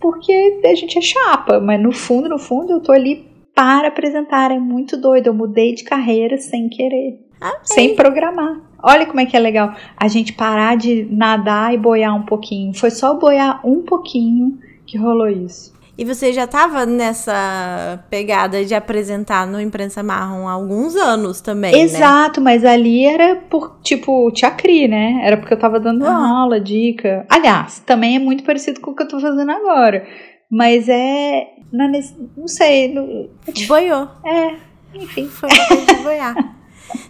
porque a gente é chapa, mas no fundo, no fundo, eu tô ali para apresentar, é muito doido, eu mudei de carreira sem querer, sem programar. Olha como é que é legal a gente parar de nadar e boiar um pouquinho. Foi só boiar um pouquinho que rolou isso. E você já estava nessa pegada de apresentar no Imprensa Marrom há alguns anos também, né? Exato, né? mas ali era por, tipo, Cri, né? Era porque eu estava dando uhum. aula, dica. Aliás, também é muito parecido com o que eu estou fazendo agora. Mas é. Não, não sei. Não, é Boiou. É, enfim. Foi uma coisa de boiar.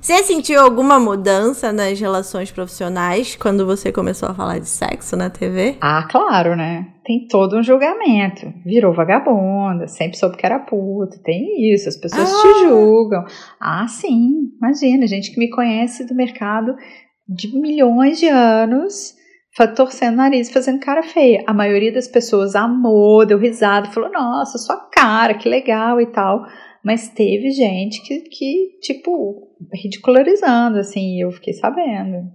Você sentiu alguma mudança nas relações profissionais quando você começou a falar de sexo na TV? Ah, claro, né? Tem todo um julgamento. Virou vagabunda, sempre soube que era puta. Tem isso, as pessoas ah. te julgam. Ah, sim, imagina, gente que me conhece do mercado de milhões de anos torcendo o nariz, fazendo cara feia. A maioria das pessoas amou, deu risada, falou: Nossa, sua cara, que legal e tal. Mas teve gente que, que tipo, ridicularizando, assim, eu fiquei sabendo.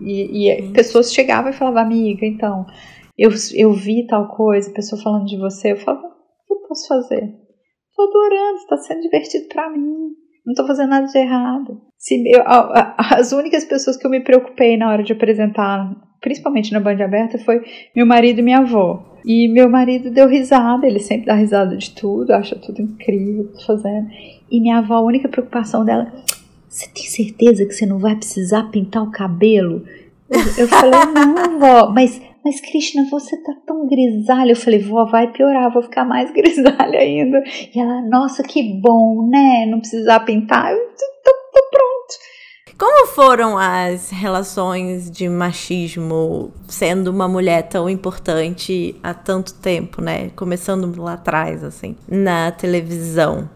E, e pessoas chegavam e falavam, amiga, então, eu, eu vi tal coisa, pessoa falando de você, eu falava, o que eu posso fazer? Tô adorando, está sendo divertido para mim, não tô fazendo nada de errado. Se eu, as únicas pessoas que eu me preocupei na hora de apresentar, principalmente na Band Aberta, foi meu marido e minha avó. E meu marido deu risada, ele sempre dá risada de tudo, acha tudo incrível, tô fazendo. E minha avó, a única preocupação dela, você tem certeza que você não vai precisar pintar o cabelo? Eu, eu falei, não, vó, mas, mas Krishna, você tá tão grisalha. Eu falei, vó, vai piorar, vou ficar mais grisalha ainda. E ela, nossa, que bom, né? Não precisar pintar. Eu tô, tô pronto. Como foram as relações de machismo sendo uma mulher tão importante há tanto tempo, né? Começando lá atrás, assim, na televisão.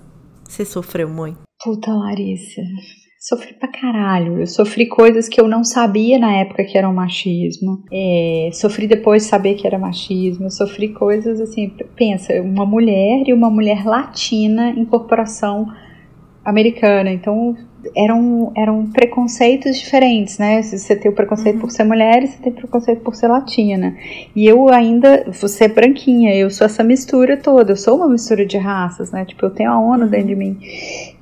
Você sofreu muito? Puta, Larissa. Sofri pra caralho. Eu sofri coisas que eu não sabia na época que eram machismo. É, sofri depois de saber que era machismo. Sofri coisas assim. Pensa, uma mulher e uma mulher latina em corporação americana. Então eram, eram preconceitos diferentes, né? Você tem o preconceito uhum. por ser mulher e você tem o preconceito por ser latina. E eu ainda, você é branquinha, eu sou essa mistura toda, eu sou uma mistura de raças, né? Tipo, eu tenho a ONU dentro de uhum. mim.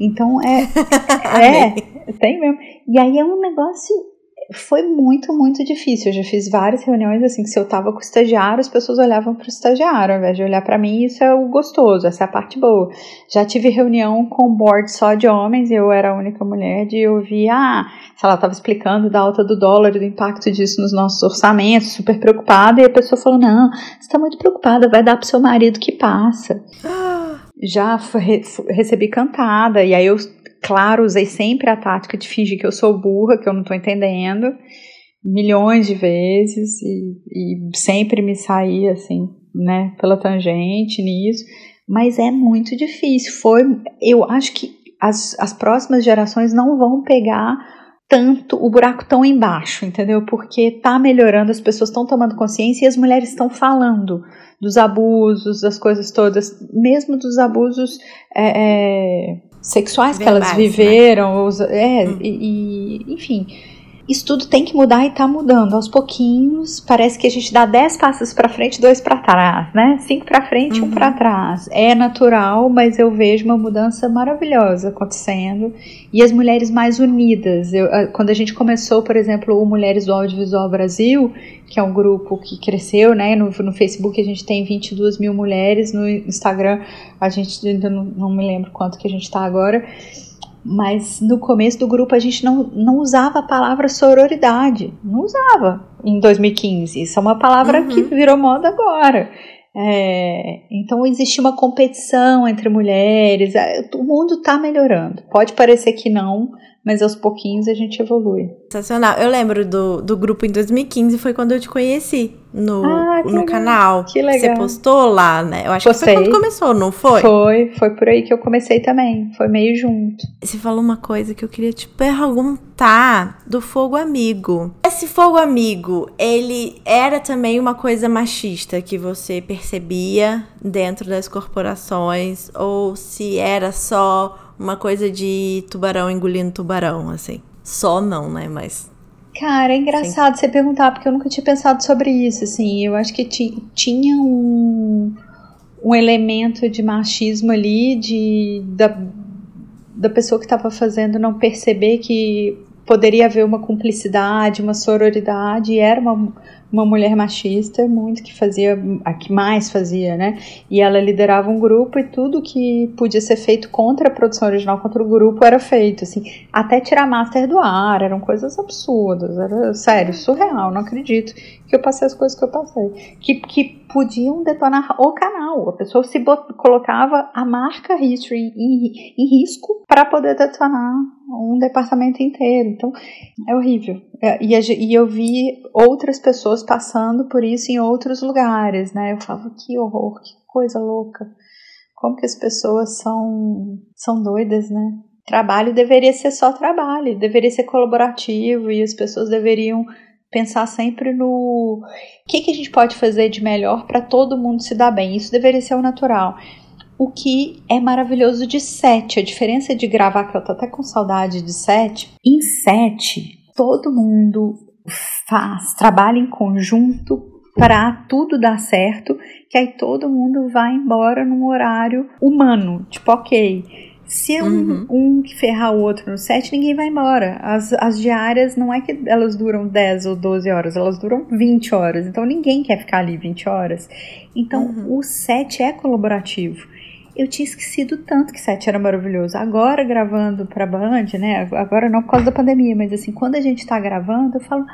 Então é. é, tem mesmo. E aí é um negócio foi muito, muito difícil. Eu já fiz várias reuniões assim que se eu tava com o estagiário, as pessoas olhavam para o estagiário, ao invés de olhar para mim, isso é o gostoso, essa é a parte boa. Já tive reunião com board só de homens, e eu era a única mulher, de ouvir, ah, se ela tava explicando da alta do dólar e do impacto disso nos nossos orçamentos, super preocupada, e a pessoa falou: "Não, você tá muito preocupada, vai dar pro seu marido que passa". Já recebi cantada, e aí eu claro, usei sempre a tática de fingir que eu sou burra, que eu não estou entendendo, milhões de vezes, e, e sempre me saí assim, né, pela tangente nisso, mas é muito difícil. Foi, eu acho que as, as próximas gerações não vão pegar tanto o buraco tão embaixo, entendeu? Porque tá melhorando, as pessoas estão tomando consciência e as mulheres estão falando dos abusos, das coisas todas, mesmo dos abusos é, é, sexuais que elas né? viveram, né? é, hum. e, e, enfim. Isso tudo tem que mudar e está mudando aos pouquinhos. Parece que a gente dá dez passos para frente, dois para trás, né? Cinco para frente, uhum. um para trás. É natural, mas eu vejo uma mudança maravilhosa acontecendo e as mulheres mais unidas. Eu, quando a gente começou, por exemplo, o Mulheres do Audiovisual Brasil, que é um grupo que cresceu, né? No, no Facebook a gente tem 22 mil mulheres, no Instagram a gente ainda não, não me lembro quanto que a gente está agora mas no começo do grupo a gente não, não usava a palavra sororidade, não usava em 2015. Isso é uma palavra uhum. que virou moda agora. É, então existe uma competição entre mulheres, é, o mundo está melhorando. Pode parecer que não, mas aos pouquinhos a gente evolui. Sensacional. Eu lembro do, do grupo em 2015, foi quando eu te conheci no, ah, no canal. Que legal. Você postou lá, né? Eu acho Postei. que foi quando começou, não foi? Foi, foi por aí que eu comecei também. Foi meio junto. Você falou uma coisa que eu queria te perguntar do fogo amigo. Esse fogo amigo, ele era também uma coisa machista que você percebia dentro das corporações? Ou se era só uma coisa de tubarão engolindo tubarão, assim. Só não, né? Mas. Cara, é engraçado Sim. você perguntar, porque eu nunca tinha pensado sobre isso, assim. Eu acho que tinha um, um elemento de machismo ali, de, da, da pessoa que estava fazendo não perceber que poderia haver uma cumplicidade, uma sororidade, e era uma uma mulher machista, muito que fazia, a que mais fazia, né? E ela liderava um grupo e tudo que podia ser feito contra a produção original, contra o grupo, era feito, assim, até tirar master do ar, eram coisas absurdas, era sério, surreal, não acredito que eu passei as coisas que eu passei, que, que podiam detonar o canal, a pessoa se colocava a marca History em, em risco para poder detonar um departamento inteiro, então é horrível, é, e, eu vi outras pessoas passando por isso em outros lugares, né? Eu falava, que horror, que coisa louca. Como que as pessoas são, são doidas, né? Trabalho deveria ser só trabalho, deveria ser colaborativo e as pessoas deveriam pensar sempre no que, que a gente pode fazer de melhor para todo mundo se dar bem. Isso deveria ser o natural. O que é maravilhoso de sete, a diferença de gravar, que eu tô até com saudade de sete, em sete todo mundo faz, trabalha em conjunto para tudo dar certo, que aí todo mundo vai embora num horário humano, tipo, ok. Se é um, uhum. um que ferrar o outro no set, ninguém vai embora. As, as diárias não é que elas duram 10 ou 12 horas, elas duram 20 horas. Então ninguém quer ficar ali 20 horas. Então uhum. o set é colaborativo eu tinha esquecido tanto que Sete era maravilhoso. Agora gravando pra Band, né? Agora não por causa da pandemia, mas assim, quando a gente tá gravando, eu falo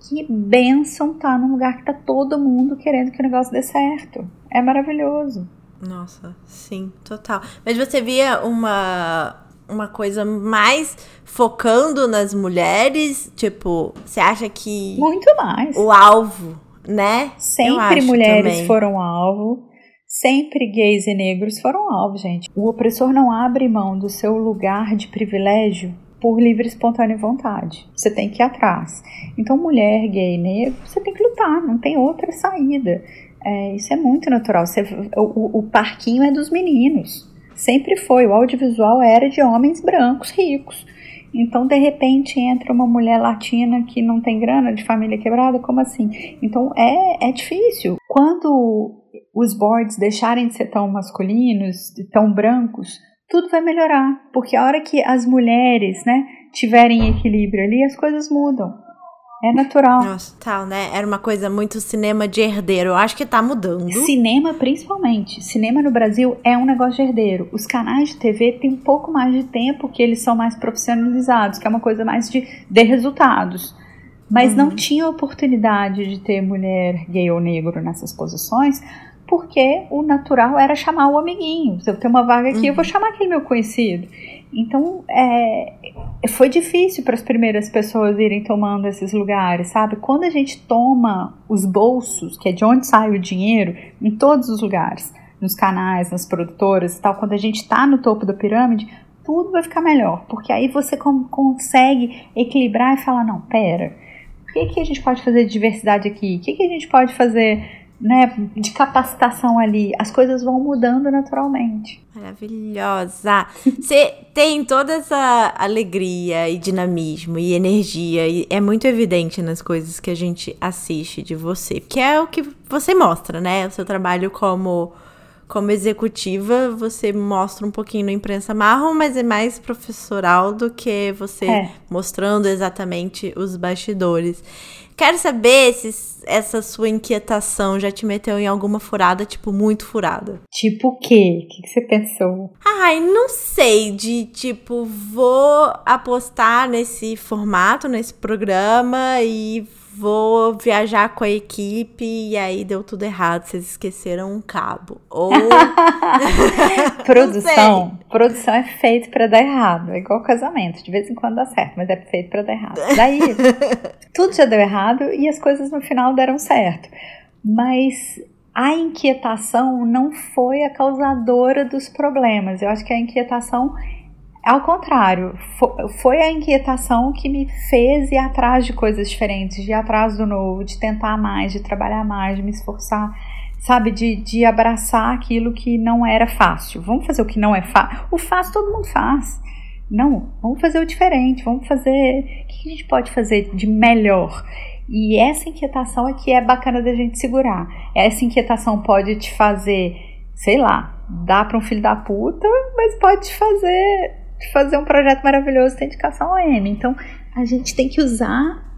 que benção tá num lugar que tá todo mundo querendo que o negócio dê certo. É maravilhoso. Nossa, sim, total. Mas você via uma uma coisa mais focando nas mulheres? Tipo, você acha que. Muito mais. O alvo, né? Sempre mulheres também. foram alvo. Sempre gays e negros foram alvo, gente. O opressor não abre mão do seu lugar de privilégio por livre, espontânea vontade. Você tem que ir atrás. Então, mulher, gay, negro, você tem que lutar, não tem outra saída. É, isso é muito natural. Você, o, o parquinho é dos meninos. Sempre foi. O audiovisual era de homens brancos, ricos. Então, de repente, entra uma mulher latina que não tem grana, de família quebrada, como assim? Então, é, é difícil. Quando os boards deixarem de ser tão masculinos, tão brancos, tudo vai melhorar. Porque a hora que as mulheres, né, tiverem equilíbrio ali, as coisas mudam. É natural. Nossa, tal, né? Era uma coisa muito cinema de herdeiro. Eu acho que tá mudando. Cinema, principalmente. Cinema no Brasil é um negócio de herdeiro. Os canais de TV têm um pouco mais de tempo que eles são mais profissionalizados, que é uma coisa mais de, de resultados. Mas uhum. não tinha oportunidade de ter mulher gay ou negro nessas posições, porque o natural era chamar o amiguinho. Se eu tenho uma vaga aqui, uhum. eu vou uhum. chamar aquele meu conhecido. Então, é, foi difícil para as primeiras pessoas irem tomando esses lugares, sabe? Quando a gente toma os bolsos, que é de onde sai o dinheiro, em todos os lugares, nos canais, nas produtoras e tal, quando a gente está no topo da pirâmide, tudo vai ficar melhor, porque aí você consegue equilibrar e falar, não, pera, o que, que a gente pode fazer de diversidade aqui? O que, que a gente pode fazer né, de capacitação ali, as coisas vão mudando naturalmente. Maravilhosa! Você tem toda essa alegria e dinamismo e energia, e é muito evidente nas coisas que a gente assiste de você, que é o que você mostra, né? O seu trabalho como como executiva, você mostra um pouquinho na imprensa marrom, mas é mais professoral do que você é. mostrando exatamente os bastidores. Quero saber se essa sua inquietação já te meteu em alguma furada, tipo, muito furada. Tipo o quê? O que, que você pensou? Ai, não sei. De tipo, vou apostar nesse formato, nesse programa e vou viajar com a equipe e aí deu tudo errado, vocês esqueceram um cabo. Ou produção, produção é feito para dar errado, é igual casamento, de vez em quando dá certo, mas é feito para dar errado. Daí tudo já deu errado e as coisas no final deram certo. Mas a inquietação não foi a causadora dos problemas. Eu acho que a inquietação ao contrário, foi a inquietação que me fez ir atrás de coisas diferentes, de ir atrás do novo, de tentar mais, de trabalhar mais, de me esforçar, sabe? De, de abraçar aquilo que não era fácil. Vamos fazer o que não é fácil. O fácil todo mundo faz. Não, vamos fazer o diferente, vamos fazer. O que a gente pode fazer de melhor? E essa inquietação é que é bacana da gente segurar. Essa inquietação pode te fazer, sei lá, dar para um filho da puta, mas pode te fazer fazer um projeto maravilhoso tem indicação OM. Então, a gente tem que usar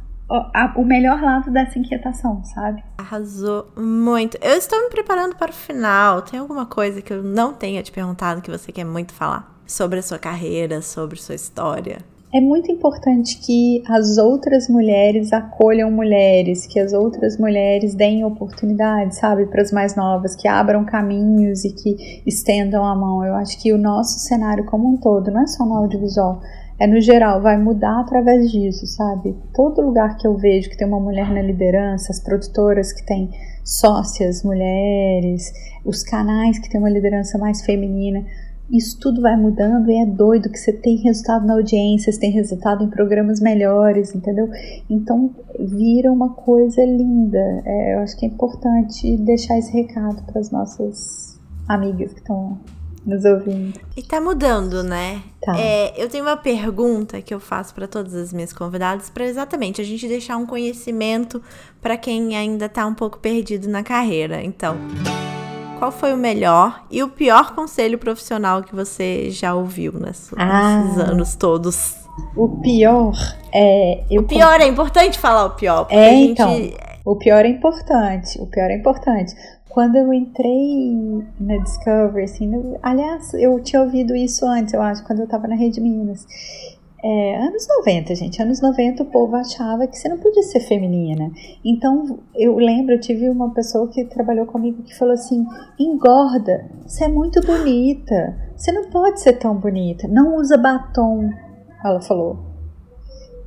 o melhor lado dessa inquietação, sabe? Arrasou muito. Eu estou me preparando para o final. Tem alguma coisa que eu não tenha te perguntado que você quer muito falar? Sobre a sua carreira, sobre sua história? É muito importante que as outras mulheres acolham mulheres, que as outras mulheres deem oportunidades, sabe, para as mais novas, que abram caminhos e que estendam a mão. Eu acho que o nosso cenário como um todo, não é só no audiovisual, é no geral, vai mudar através disso, sabe? Todo lugar que eu vejo que tem uma mulher na liderança, as produtoras que têm sócias mulheres, os canais que têm uma liderança mais feminina, isso tudo vai mudando e é doido que você tem resultado na audiência, você tem resultado em programas melhores, entendeu? Então vira uma coisa linda. É, eu acho que é importante deixar esse recado para as nossas amigas que estão nos ouvindo. E tá mudando, né? Tá. É, eu tenho uma pergunta que eu faço para todas as minhas convidadas para exatamente a gente deixar um conhecimento para quem ainda tá um pouco perdido na carreira. Então, qual foi o melhor e o pior conselho profissional que você já ouviu nesses, ah, nesses anos todos? O pior é. o pior é importante falar o pior. É, gente... então. O pior é importante. O pior é importante. Quando eu entrei na Discovery, assim, aliás, eu tinha ouvido isso antes, eu acho, quando eu tava na Rede Minas. É, anos 90, gente. Anos 90 o povo achava que você não podia ser feminina. Então, eu lembro, eu tive uma pessoa que trabalhou comigo que falou assim: engorda, você é muito bonita. Você não pode ser tão bonita. Não usa batom. Ela falou.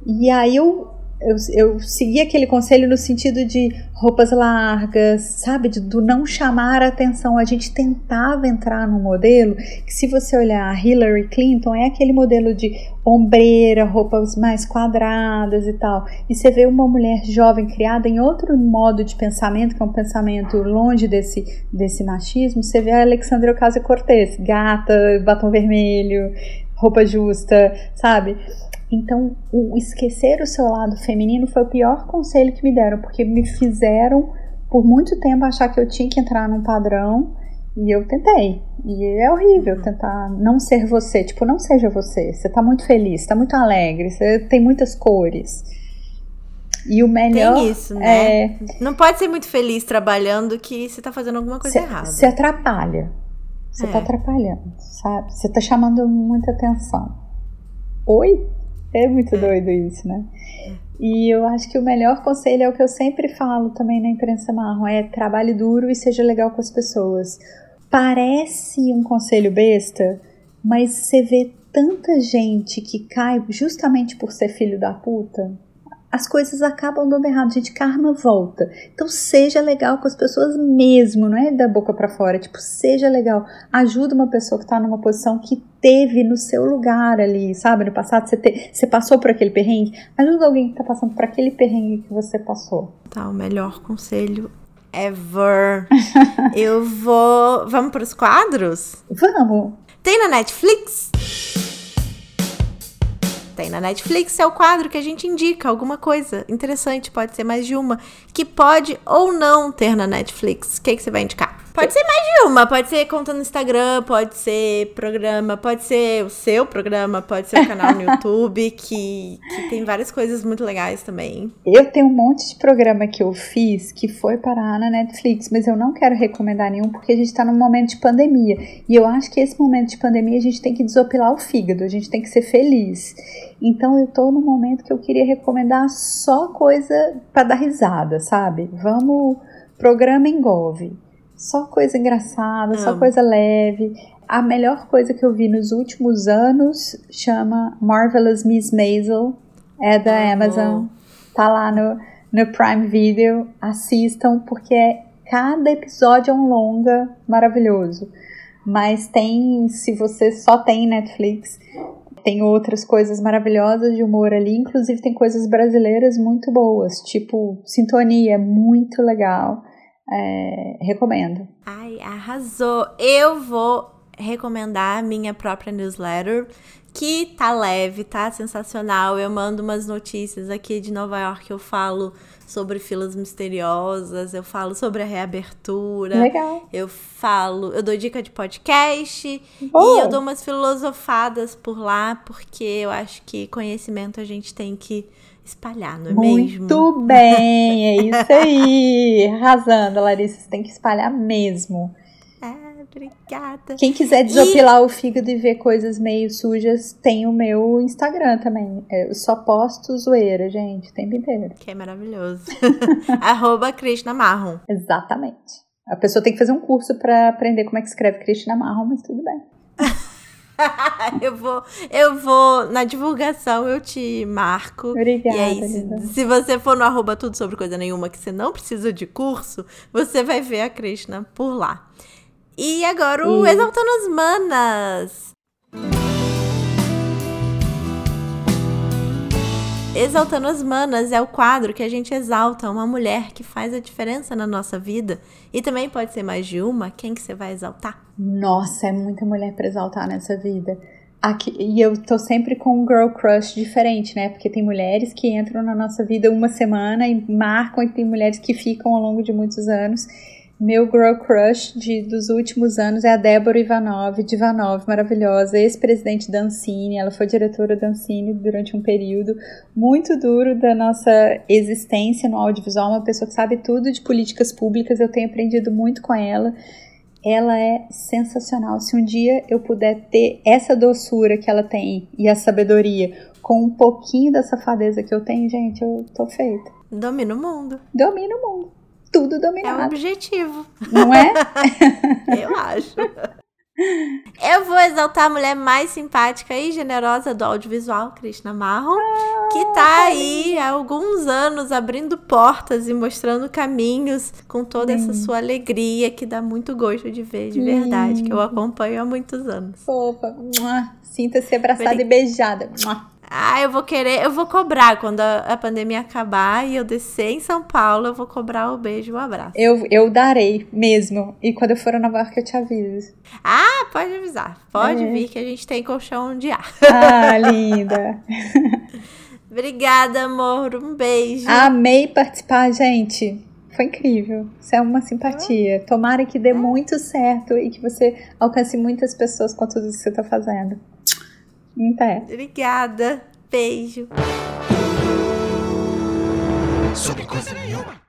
E aí eu eu, eu segui aquele conselho no sentido de roupas largas, sabe? De, do não chamar a atenção. A gente tentava entrar num modelo que, se você olhar a Hillary Clinton, é aquele modelo de ombreira, roupas mais quadradas e tal. E você vê uma mulher jovem criada em outro modo de pensamento, que é um pensamento longe desse, desse machismo. Você vê a Alexandra Ocasio-Cortez, gata, batom vermelho, roupa justa, sabe? Então, o esquecer o seu lado feminino foi o pior conselho que me deram, porque me fizeram por muito tempo achar que eu tinha que entrar num padrão e eu tentei. E é horrível uhum. tentar não ser você. Tipo, não seja você. Você tá muito feliz, tá muito alegre, você tem muitas cores. E o melhor. Tem isso, né? É... Não pode ser muito feliz trabalhando que você tá fazendo alguma coisa cê, errada. Você atrapalha. Você tá é. tá atrapalhando, sabe? Você tá chamando muita atenção. Oi? É muito é. doido isso, né? É. E eu acho que o melhor conselho é o que eu sempre falo também na imprensa marrom, é trabalhe duro e seja legal com as pessoas. Parece um conselho besta, mas você vê tanta gente que cai justamente por ser filho da puta as coisas acabam dando errado, gente, karma volta. Então seja legal com as pessoas mesmo, não é da boca para fora, tipo, seja legal. Ajuda uma pessoa que tá numa posição que teve no seu lugar ali, sabe, no passado, você, te, você passou por aquele perrengue, ajuda alguém que tá passando por aquele perrengue que você passou. Tá, o melhor conselho ever. Eu vou, vamos para os quadros? Vamos. Tem na Netflix? Tem na Netflix, é o quadro que a gente indica alguma coisa interessante, pode ser mais de uma, que pode ou não ter na Netflix. O que, que você vai indicar? Pode ser mais de uma, pode ser conta no Instagram, pode ser programa, pode ser o seu programa, pode ser o canal no YouTube, que, que tem várias coisas muito legais também. Eu tenho um monte de programa que eu fiz que foi parar na Netflix, mas eu não quero recomendar nenhum porque a gente tá num momento de pandemia. E eu acho que esse momento de pandemia a gente tem que desopilar o fígado, a gente tem que ser feliz. Então eu tô num momento que eu queria recomendar só coisa para dar risada, sabe? Vamos programa engove só coisa engraçada, Amo. só coisa leve. A melhor coisa que eu vi nos últimos anos chama Marvelous Miss Maisel. É da Amo. Amazon. Tá lá no, no Prime Video. Assistam, porque é, cada episódio é um longa maravilhoso. Mas tem, se você só tem Netflix, tem outras coisas maravilhosas de humor ali. Inclusive tem coisas brasileiras muito boas, tipo Sintonia, muito legal. É, recomendo. Ai, arrasou! Eu vou recomendar a minha própria newsletter, que tá leve, tá sensacional. Eu mando umas notícias aqui de Nova York, eu falo sobre filas misteriosas, eu falo sobre a reabertura. Legal. Eu falo, eu dou dica de podcast oh. e eu dou umas filosofadas por lá, porque eu acho que conhecimento a gente tem que espalhar, não é Muito mesmo? Muito bem, é isso aí. Arrasando, Larissa, você tem que espalhar mesmo. Ah, obrigada. Quem quiser desopilar e... o fígado e ver coisas meio sujas, tem o meu Instagram também. Eu só posto zoeira, gente, o tempo inteiro. Que é maravilhoso. Arroba Krishna Marron. Exatamente. A pessoa tem que fazer um curso para aprender como é que escreve Krishna Marron, mas tudo bem. eu vou, eu vou, na divulgação eu te marco. Obrigada. E aí, se, se, você for no arroba tudo sobre coisa nenhuma, que você não precisa de curso, você vai ver a Krishna por lá. E agora o Exaltando as Manas. Exaltando as Manas é o quadro que a gente exalta uma mulher que faz a diferença na nossa vida. E também pode ser mais de uma. Quem que você vai exaltar? Nossa, é muita mulher para exaltar nessa vida. Aqui, e eu tô sempre com um girl crush diferente, né? Porque tem mulheres que entram na nossa vida uma semana e marcam, e tem mulheres que ficam ao longo de muitos anos. Meu girl crush de, dos últimos anos é a Débora Ivanov, de Ivanov, maravilhosa, ex-presidente da Ancine. Ela foi diretora da Ancine durante um período muito duro da nossa existência no audiovisual. Uma pessoa que sabe tudo de políticas públicas. Eu tenho aprendido muito com ela. Ela é sensacional. Se um dia eu puder ter essa doçura que ela tem e a sabedoria com um pouquinho da safadeza que eu tenho, gente, eu tô feita. Domina o mundo. Domina o mundo. Tudo dominado. É o objetivo. Não é? eu acho. Eu vou exaltar a mulher mais simpática e generosa do audiovisual, Krishna Marron, ah, que tá aí há alguns anos abrindo portas e mostrando caminhos com toda essa sua alegria que dá muito gosto de ver, de verdade, que eu acompanho há muitos anos. Fofa, sinta-se abraçada e beijada. Ah, eu vou querer, eu vou cobrar quando a, a, pandemia acabar e eu descer em São Paulo, eu vou cobrar o beijo e o abraço. Eu, eu darei mesmo. E quando eu for a Nova York, eu te aviso. Ah, pode avisar. Pode é. vir que a gente tem colchão de ar. Ah, linda. Obrigada, amor. Um beijo. Amei participar, gente. Foi incrível. Isso é uma simpatia. Tomara que dê muito certo e que você alcance muitas pessoas com tudo isso que você está fazendo. Até. Obrigada. Beijo. Sobre coisa nenhuma.